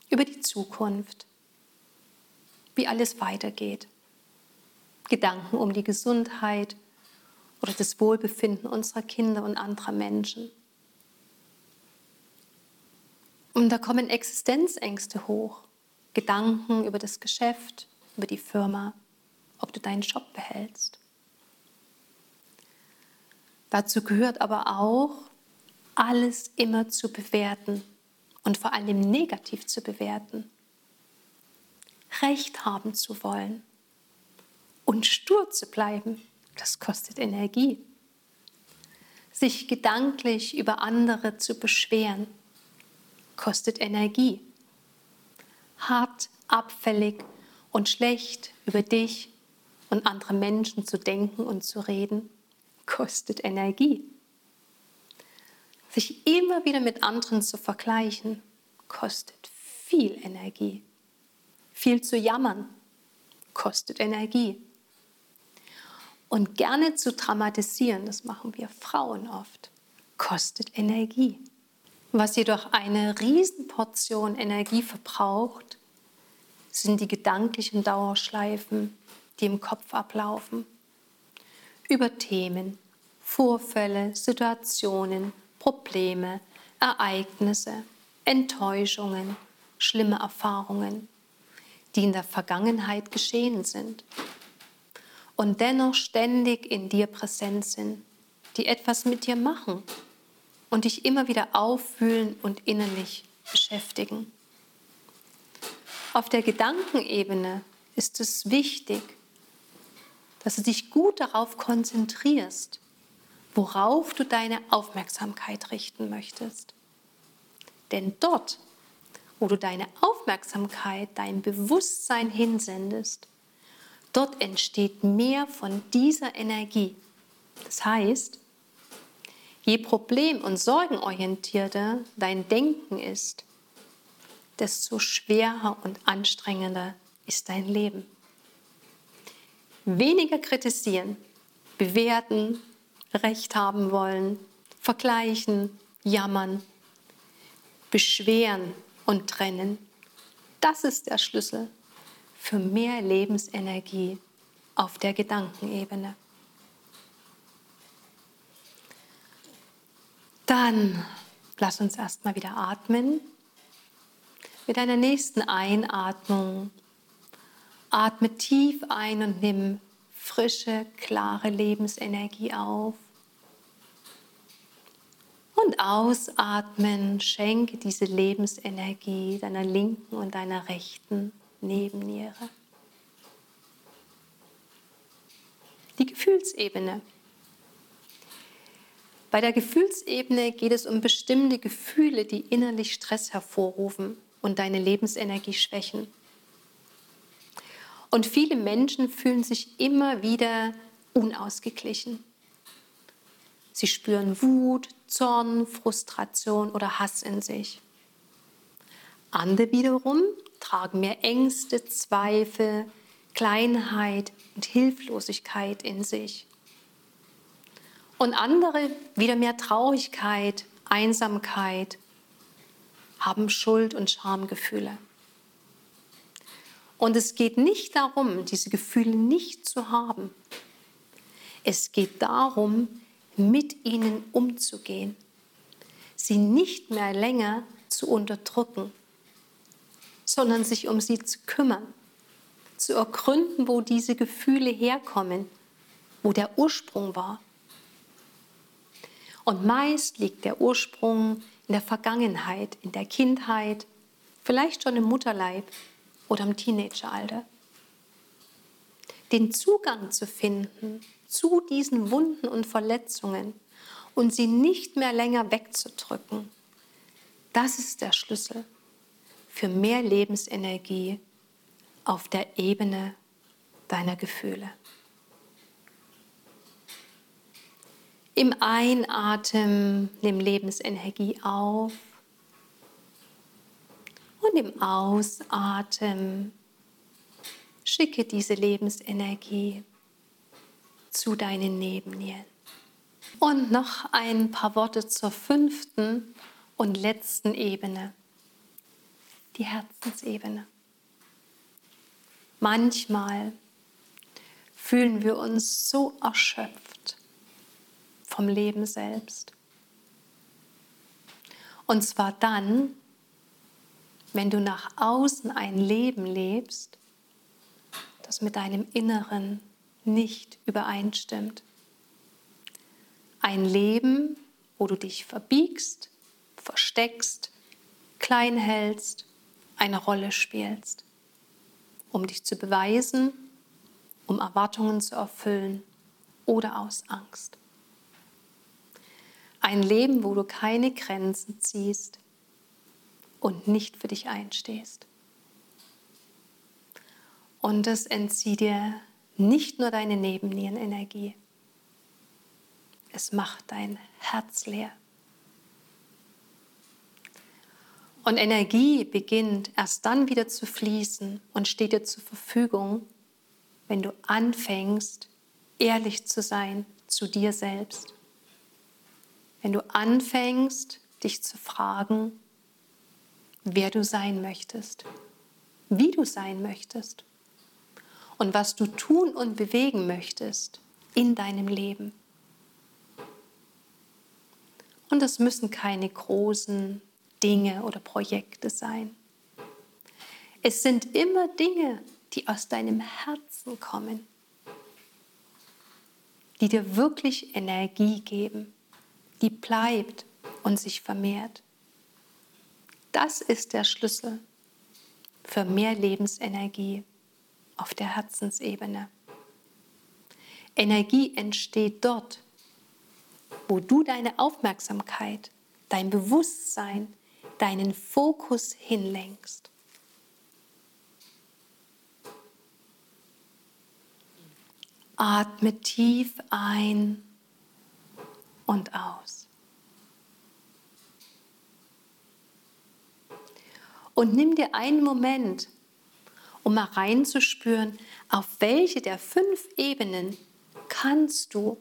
Über die Zukunft, wie alles weitergeht. Gedanken um die Gesundheit, oder das Wohlbefinden unserer Kinder und anderer Menschen. Und da kommen Existenzängste hoch, Gedanken über das Geschäft, über die Firma ob du deinen Job behältst. Dazu gehört aber auch, alles immer zu bewerten und vor allem negativ zu bewerten. Recht haben zu wollen und stur zu bleiben, das kostet Energie. Sich gedanklich über andere zu beschweren, kostet Energie. Hart, abfällig und schlecht über dich und andere Menschen zu denken und zu reden, kostet Energie. Sich immer wieder mit anderen zu vergleichen, kostet viel Energie. Viel zu jammern, kostet Energie. Und gerne zu dramatisieren, das machen wir Frauen oft, kostet Energie. Was jedoch eine Riesenportion Energie verbraucht, sind die gedanklichen Dauerschleifen, die im Kopf ablaufen. Über Themen, Vorfälle, Situationen, Probleme, Ereignisse, Enttäuschungen, schlimme Erfahrungen, die in der Vergangenheit geschehen sind und dennoch ständig in dir präsent sind, die etwas mit dir machen und dich immer wieder auffühlen und innerlich beschäftigen. Auf der Gedankenebene ist es wichtig, dass du dich gut darauf konzentrierst, worauf du deine Aufmerksamkeit richten möchtest. Denn dort, wo du deine Aufmerksamkeit, dein Bewusstsein hinsendest, Dort entsteht mehr von dieser Energie. Das heißt, je problem- und sorgenorientierter dein Denken ist, desto schwerer und anstrengender ist dein Leben. Weniger kritisieren, bewerten, Recht haben wollen, vergleichen, jammern, beschweren und trennen. Das ist der Schlüssel für mehr Lebensenergie auf der Gedankenebene. Dann lass uns erstmal wieder atmen. Mit deiner nächsten Einatmung atme tief ein und nimm frische, klare Lebensenergie auf. Und ausatmen, schenke diese Lebensenergie deiner linken und deiner rechten Nebenniere. Die Gefühlsebene. Bei der Gefühlsebene geht es um bestimmte Gefühle, die innerlich Stress hervorrufen und deine Lebensenergie schwächen. Und viele Menschen fühlen sich immer wieder unausgeglichen. Sie spüren Wut, Zorn, Frustration oder Hass in sich. Andere wiederum tragen mehr Ängste, Zweifel, Kleinheit und Hilflosigkeit in sich. Und andere wieder mehr Traurigkeit, Einsamkeit, haben Schuld- und Schamgefühle. Und es geht nicht darum, diese Gefühle nicht zu haben. Es geht darum, mit ihnen umzugehen, sie nicht mehr länger zu unterdrücken sondern sich um sie zu kümmern, zu ergründen, wo diese Gefühle herkommen, wo der Ursprung war. Und meist liegt der Ursprung in der Vergangenheit, in der Kindheit, vielleicht schon im Mutterleib oder im Teenageralter. Den Zugang zu finden zu diesen Wunden und Verletzungen und sie nicht mehr länger wegzudrücken, das ist der Schlüssel für mehr Lebensenergie auf der Ebene deiner Gefühle. Im Einatmen nimm Lebensenergie auf und im Ausatmen schicke diese Lebensenergie zu deinen Nebennieren. Und noch ein paar Worte zur fünften und letzten Ebene die Herzensebene. Manchmal fühlen wir uns so erschöpft vom Leben selbst. Und zwar dann, wenn du nach außen ein Leben lebst, etwas mit deinem Inneren nicht übereinstimmt. Ein Leben, wo du dich verbiegst, versteckst, klein hältst, eine Rolle spielst, um dich zu beweisen, um Erwartungen zu erfüllen oder aus Angst. Ein Leben, wo du keine Grenzen ziehst und nicht für dich einstehst. Und das entzieht dir nicht nur deine Nebennierenenergie, es macht dein Herz leer. Und Energie beginnt erst dann wieder zu fließen und steht dir zur Verfügung, wenn du anfängst, ehrlich zu sein zu dir selbst. Wenn du anfängst, dich zu fragen, wer du sein möchtest, wie du sein möchtest und was du tun und bewegen möchtest in deinem Leben. Und es müssen keine großen Dinge oder Projekte sein. Es sind immer Dinge, die aus deinem Herzen kommen, die dir wirklich Energie geben, die bleibt und sich vermehrt. Das ist der Schlüssel für mehr Lebensenergie auf der Herzensebene. Energie entsteht dort, wo du deine Aufmerksamkeit, dein Bewusstsein, deinen Fokus hinlenkst. Atme tief ein und aus. Und nimm dir einen Moment, um mal reinzuspüren, auf welche der fünf Ebenen kannst du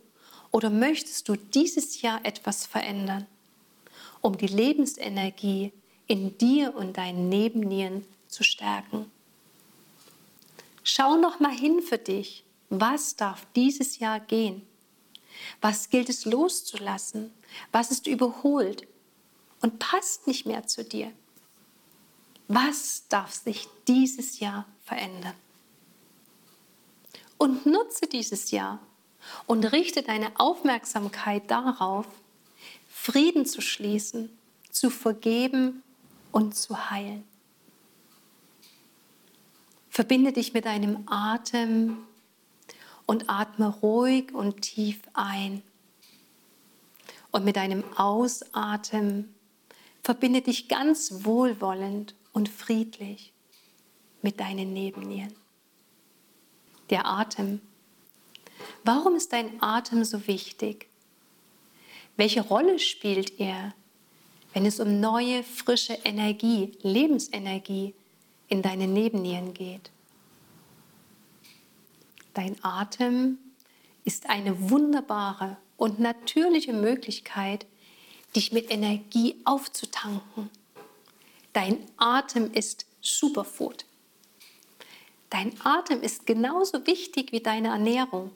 oder möchtest du dieses Jahr etwas verändern um die Lebensenergie in dir und deinen Nebennieren zu stärken. Schau noch mal hin für dich, was darf dieses Jahr gehen? Was gilt es loszulassen? Was ist überholt und passt nicht mehr zu dir? Was darf sich dieses Jahr verändern? Und nutze dieses Jahr und richte deine Aufmerksamkeit darauf, Frieden zu schließen, zu vergeben und zu heilen. Verbinde dich mit deinem Atem und atme ruhig und tief ein. Und mit deinem Ausatmen verbinde dich ganz wohlwollend und friedlich mit deinen Nebennieren. Der Atem. Warum ist dein Atem so wichtig? Welche Rolle spielt er, wenn es um neue, frische Energie, Lebensenergie in deine Nebennieren geht? Dein Atem ist eine wunderbare und natürliche Möglichkeit, dich mit Energie aufzutanken. Dein Atem ist Superfood. Dein Atem ist genauso wichtig wie deine Ernährung,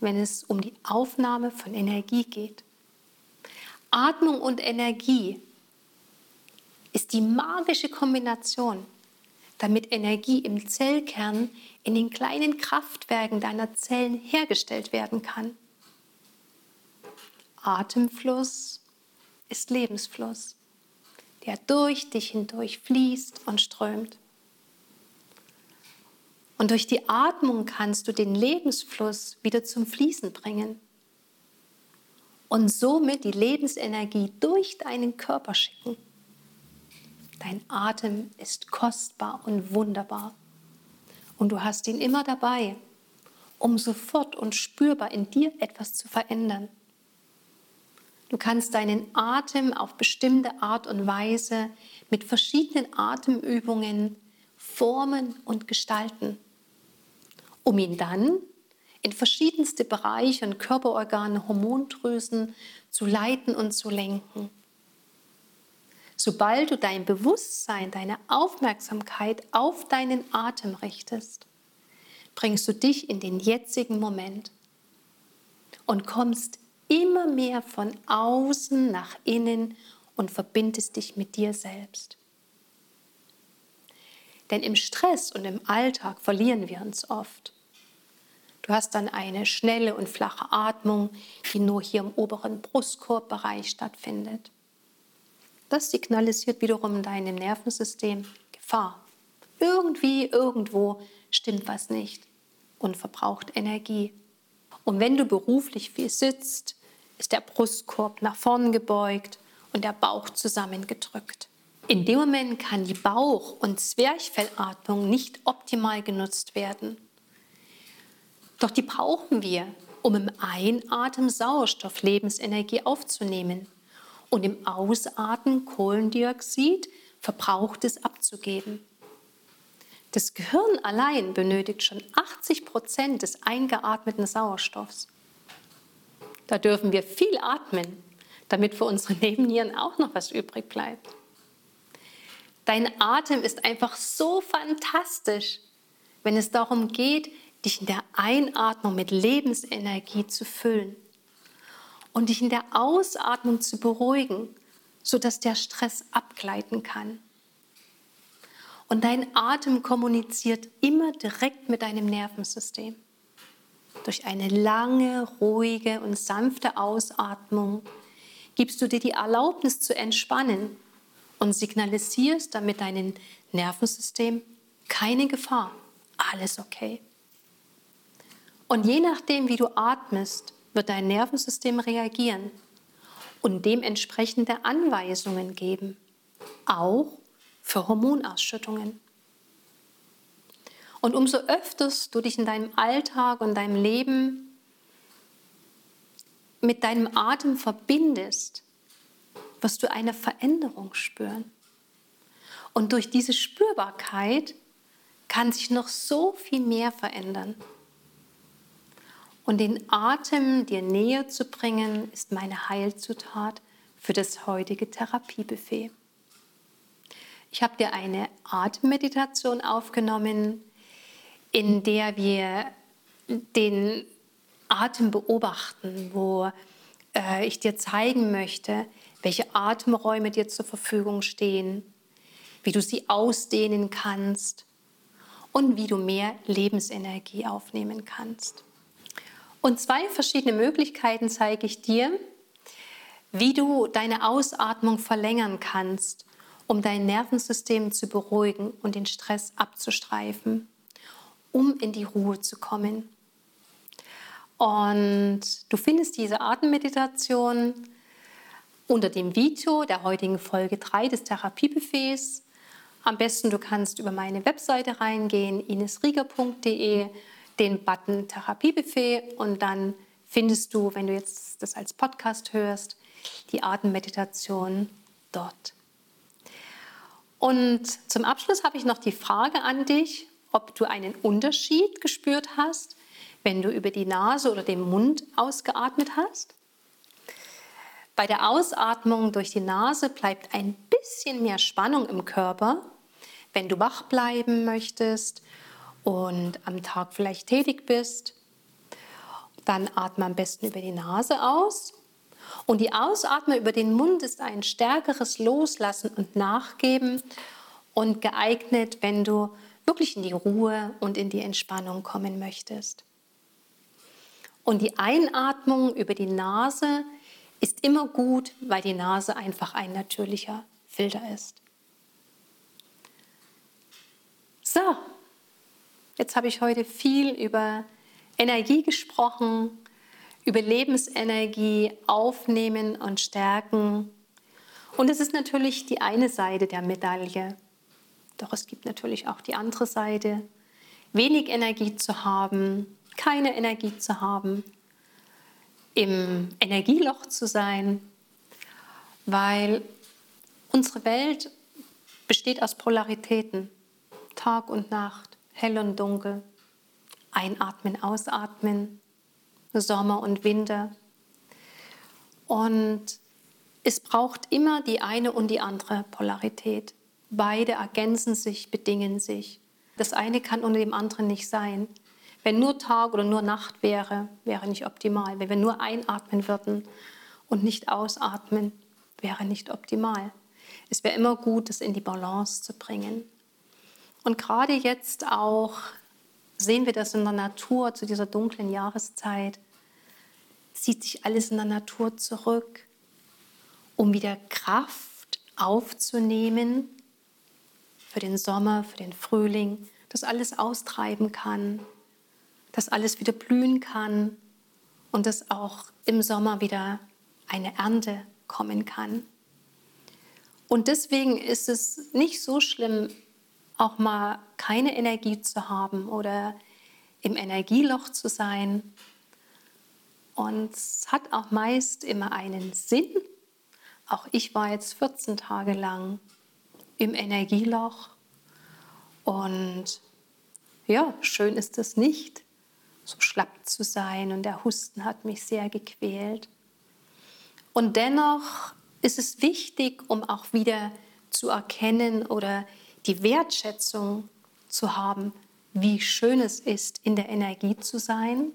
wenn es um die Aufnahme von Energie geht. Atmung und Energie ist die magische Kombination, damit Energie im Zellkern in den kleinen Kraftwerken deiner Zellen hergestellt werden kann. Atemfluss ist Lebensfluss, der durch dich hindurch fließt und strömt. Und durch die Atmung kannst du den Lebensfluss wieder zum Fließen bringen und somit die Lebensenergie durch deinen Körper schicken. Dein Atem ist kostbar und wunderbar und du hast ihn immer dabei, um sofort und spürbar in dir etwas zu verändern. Du kannst deinen Atem auf bestimmte Art und Weise mit verschiedenen Atemübungen formen und gestalten, um ihn dann in verschiedenste Bereiche und Körperorgane, Hormondrüsen zu leiten und zu lenken. Sobald du dein Bewusstsein, deine Aufmerksamkeit auf deinen Atem richtest, bringst du dich in den jetzigen Moment und kommst immer mehr von außen nach innen und verbindest dich mit dir selbst. Denn im Stress und im Alltag verlieren wir uns oft. Du hast dann eine schnelle und flache Atmung, die nur hier im oberen Brustkorbbereich stattfindet. Das signalisiert wiederum deinem Nervensystem Gefahr. Irgendwie, irgendwo stimmt was nicht und verbraucht Energie. Und wenn du beruflich viel sitzt, ist der Brustkorb nach vorn gebeugt und der Bauch zusammengedrückt. In dem Moment kann die Bauch- und Zwerchfellatmung nicht optimal genutzt werden. Doch die brauchen wir, um im Einatmen Sauerstoff, Lebensenergie aufzunehmen und im Ausatmen Kohlendioxid, Verbrauchtes abzugeben. Das Gehirn allein benötigt schon 80 Prozent des eingeatmeten Sauerstoffs. Da dürfen wir viel atmen, damit für unsere Nebennieren auch noch was übrig bleibt. Dein Atem ist einfach so fantastisch, wenn es darum geht, dich in der Einatmung mit Lebensenergie zu füllen und dich in der Ausatmung zu beruhigen, sodass der Stress abgleiten kann. Und dein Atem kommuniziert immer direkt mit deinem Nervensystem. Durch eine lange, ruhige und sanfte Ausatmung gibst du dir die Erlaubnis zu entspannen und signalisierst damit deinem Nervensystem keine Gefahr, alles okay. Und je nachdem, wie du atmest, wird dein Nervensystem reagieren und dementsprechende Anweisungen geben, auch für Hormonausschüttungen. Und umso öfters du dich in deinem Alltag und deinem Leben mit deinem Atem verbindest, wirst du eine Veränderung spüren. Und durch diese Spürbarkeit kann sich noch so viel mehr verändern. Und den Atem dir näher zu bringen, ist meine Heilzutat für das heutige Therapiebuffet. Ich habe dir eine Atemmeditation aufgenommen, in der wir den Atem beobachten, wo äh, ich dir zeigen möchte, welche Atemräume dir zur Verfügung stehen, wie du sie ausdehnen kannst und wie du mehr Lebensenergie aufnehmen kannst. Und zwei verschiedene Möglichkeiten zeige ich dir, wie du deine Ausatmung verlängern kannst, um dein Nervensystem zu beruhigen und den Stress abzustreifen, um in die Ruhe zu kommen. Und du findest diese Atemmeditation unter dem Video der heutigen Folge 3 des Therapiebuffets. Am besten du kannst über meine Webseite reingehen, inesrieger.de den Button Therapiebuffet und dann findest du, wenn du jetzt das als Podcast hörst, die Atemmeditation dort. Und zum Abschluss habe ich noch die Frage an dich, ob du einen Unterschied gespürt hast, wenn du über die Nase oder den Mund ausgeatmet hast. Bei der Ausatmung durch die Nase bleibt ein bisschen mehr Spannung im Körper. Wenn du wach bleiben möchtest und am Tag vielleicht tätig bist, dann atme am besten über die Nase aus. Und die Ausatme über den Mund ist ein stärkeres Loslassen und Nachgeben und geeignet, wenn du wirklich in die Ruhe und in die Entspannung kommen möchtest. Und die Einatmung über die Nase ist immer gut, weil die Nase einfach ein natürlicher Filter ist. So, Jetzt habe ich heute viel über Energie gesprochen, über Lebensenergie aufnehmen und stärken. Und es ist natürlich die eine Seite der Medaille. Doch es gibt natürlich auch die andere Seite. Wenig Energie zu haben, keine Energie zu haben, im Energieloch zu sein, weil unsere Welt besteht aus Polaritäten, Tag und Nacht hell und dunkel, einatmen, ausatmen, Sommer und Winter. Und es braucht immer die eine und die andere Polarität. Beide ergänzen sich, bedingen sich. Das eine kann unter dem anderen nicht sein. Wenn nur Tag oder nur Nacht wäre, wäre nicht optimal. Wenn wir nur einatmen würden und nicht ausatmen, wäre nicht optimal. Es wäre immer gut, das in die Balance zu bringen. Und gerade jetzt auch sehen wir das in der Natur zu dieser dunklen Jahreszeit, zieht sich alles in der Natur zurück, um wieder Kraft aufzunehmen für den Sommer, für den Frühling, das alles austreiben kann, dass alles wieder blühen kann und dass auch im Sommer wieder eine Ernte kommen kann. Und deswegen ist es nicht so schlimm, auch mal keine Energie zu haben oder im Energieloch zu sein. Und es hat auch meist immer einen Sinn. Auch ich war jetzt 14 Tage lang im Energieloch. Und ja, schön ist es nicht, so schlapp zu sein. Und der Husten hat mich sehr gequält. Und dennoch ist es wichtig, um auch wieder zu erkennen oder die Wertschätzung zu haben, wie schön es ist, in der Energie zu sein.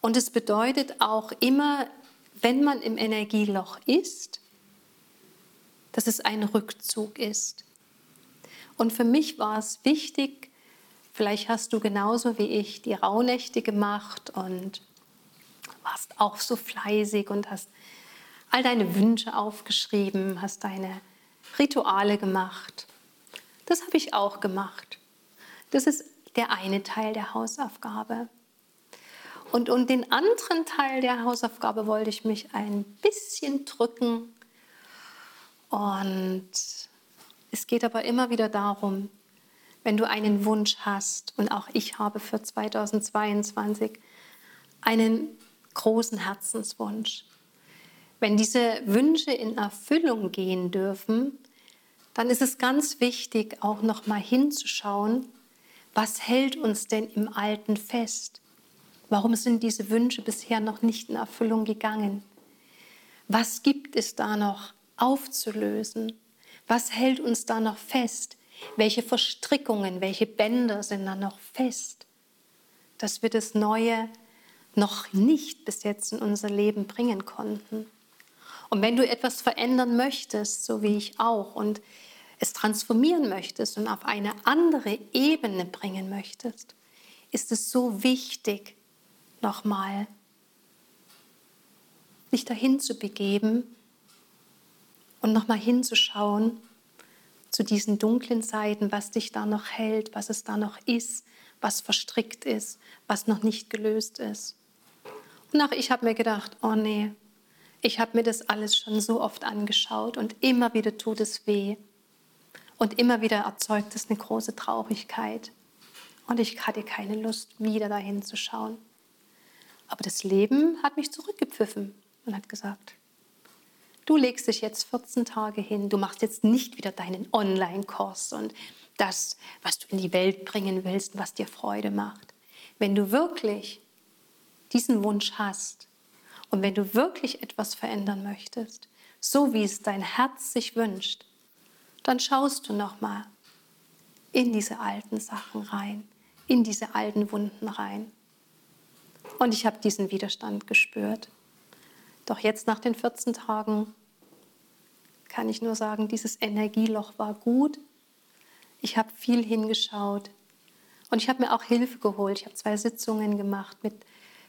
Und es bedeutet auch immer, wenn man im Energieloch ist, dass es ein Rückzug ist. Und für mich war es wichtig, vielleicht hast du genauso wie ich die Rauhnächte gemacht und warst auch so fleißig und hast all deine Wünsche aufgeschrieben, hast deine Rituale gemacht. Das habe ich auch gemacht. Das ist der eine Teil der Hausaufgabe. Und um den anderen Teil der Hausaufgabe wollte ich mich ein bisschen drücken und es geht aber immer wieder darum, wenn du einen Wunsch hast, und auch ich habe für 2022 einen großen Herzenswunsch. Wenn diese Wünsche in Erfüllung gehen dürfen, dann ist es ganz wichtig, auch noch mal hinzuschauen, was hält uns denn im Alten fest? Warum sind diese Wünsche bisher noch nicht in Erfüllung gegangen? Was gibt es da noch aufzulösen? Was hält uns da noch fest? Welche Verstrickungen, welche Bänder sind da noch fest, dass wir das Neue noch nicht bis jetzt in unser Leben bringen konnten? Und wenn du etwas verändern möchtest, so wie ich auch, und es transformieren möchtest und auf eine andere Ebene bringen möchtest, ist es so wichtig, nochmal dich dahin zu begeben und nochmal hinzuschauen zu diesen dunklen Seiten, was dich da noch hält, was es da noch ist, was verstrickt ist, was noch nicht gelöst ist. Und auch ich habe mir gedacht, oh nee, ich habe mir das alles schon so oft angeschaut und immer wieder tut es weh und immer wieder erzeugt es eine große Traurigkeit. Und ich hatte keine Lust, wieder dahin zu schauen. Aber das Leben hat mich zurückgepfiffen und hat gesagt, Du legst dich jetzt 14 Tage hin, du machst jetzt nicht wieder deinen Online-Kurs und das, was du in die Welt bringen willst, was dir Freude macht. Wenn du wirklich diesen Wunsch hast und wenn du wirklich etwas verändern möchtest, so wie es dein Herz sich wünscht, dann schaust du noch mal in diese alten Sachen rein, in diese alten Wunden rein. Und ich habe diesen Widerstand gespürt. Doch jetzt nach den 14 Tagen kann ich nur sagen, dieses Energieloch war gut. Ich habe viel hingeschaut und ich habe mir auch Hilfe geholt. Ich habe zwei Sitzungen gemacht mit,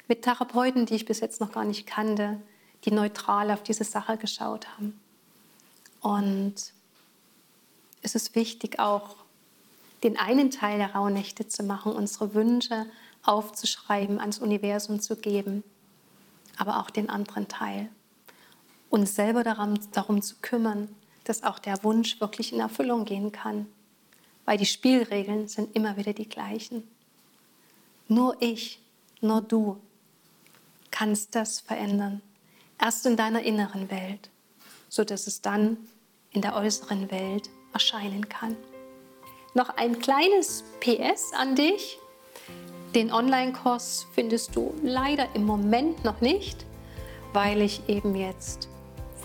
mit Therapeuten, die ich bis jetzt noch gar nicht kannte, die neutral auf diese Sache geschaut haben. Und es ist wichtig auch, den einen Teil der Rauhnächte zu machen, unsere Wünsche aufzuschreiben, ans Universum zu geben aber auch den anderen Teil. Uns selber darum, darum zu kümmern, dass auch der Wunsch wirklich in Erfüllung gehen kann. Weil die Spielregeln sind immer wieder die gleichen. Nur ich, nur du kannst das verändern. Erst in deiner inneren Welt, sodass es dann in der äußeren Welt erscheinen kann. Noch ein kleines PS an dich. Den Online-Kurs findest du leider im Moment noch nicht, weil ich eben jetzt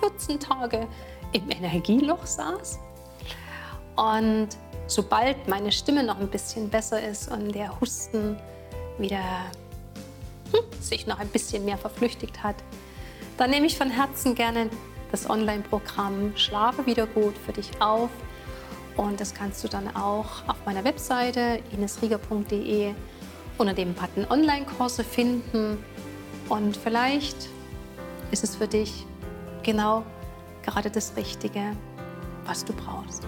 14 Tage im Energieloch saß. Und sobald meine Stimme noch ein bisschen besser ist und der Husten wieder sich noch ein bisschen mehr verflüchtigt hat, dann nehme ich von Herzen gerne das Online-Programm Schlafe wieder gut für dich auf Und das kannst du dann auch auf meiner Webseite inesrieger.de unter dem Button Online-Kurse finden. Und vielleicht ist es für dich genau gerade das Richtige, was du brauchst.